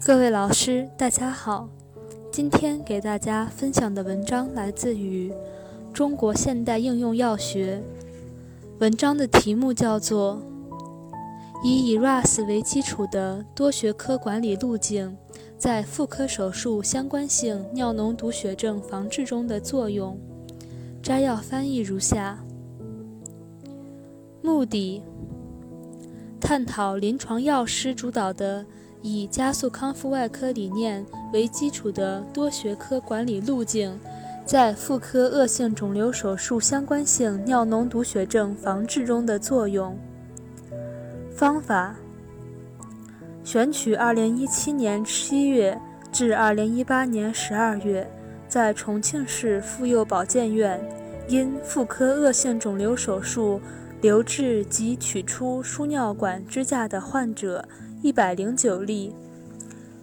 各位老师，大家好。今天给大家分享的文章来自于《中国现代应用药学》。文章的题目叫做《以 ERAS 为基础的多学科管理路径在妇科手术相关性尿脓毒血症防治中的作用》。摘要翻译如下：目的，探讨临床药师主导的。以加速康复外科理念为基础的多学科管理路径，在妇科恶性肿瘤手术相关性尿脓毒血症防治中的作用。方法：选取2017年7月至2018年12月在重庆市妇幼保健院因妇科恶性肿瘤手术留置及取出输尿管支架的患者。一百零九例，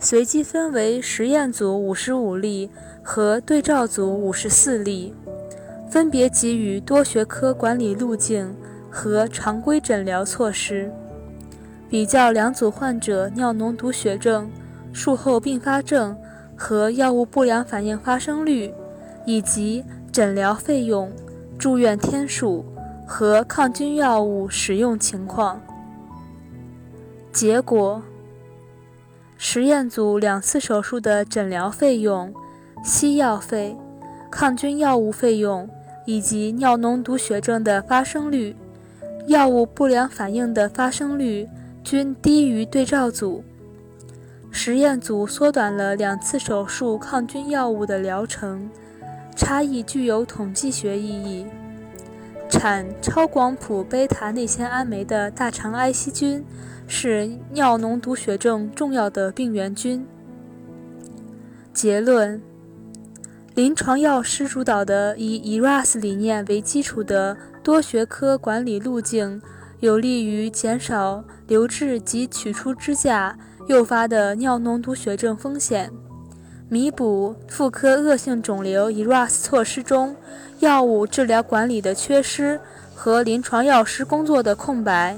随机分为实验组五十五例和对照组五十四例，分别给予多学科管理路径和常规诊疗措施，比较两组患者尿脓毒血症术后并发症和药物不良反应发生率，以及诊疗费用、住院天数和抗菌药物使用情况。结果，实验组两次手术的诊疗费用、西药费、抗菌药物费用以及尿脓毒血症的发生率、药物不良反应的发生率均低于对照组。实验组缩短了两次手术抗菌药物的疗程，差异具有统计学意义。产超广谱贝塔内酰胺酶的大肠埃希菌。是尿脓毒血症重要的病原菌。结论：临床药师主导的以 ERAS 理念为基础的多学科管理路径，有利于减少留置及取出支架诱发的尿脓毒血症风险，弥补妇科恶性肿瘤 ERAS 措施中药物治疗管理的缺失和临床药师工作的空白。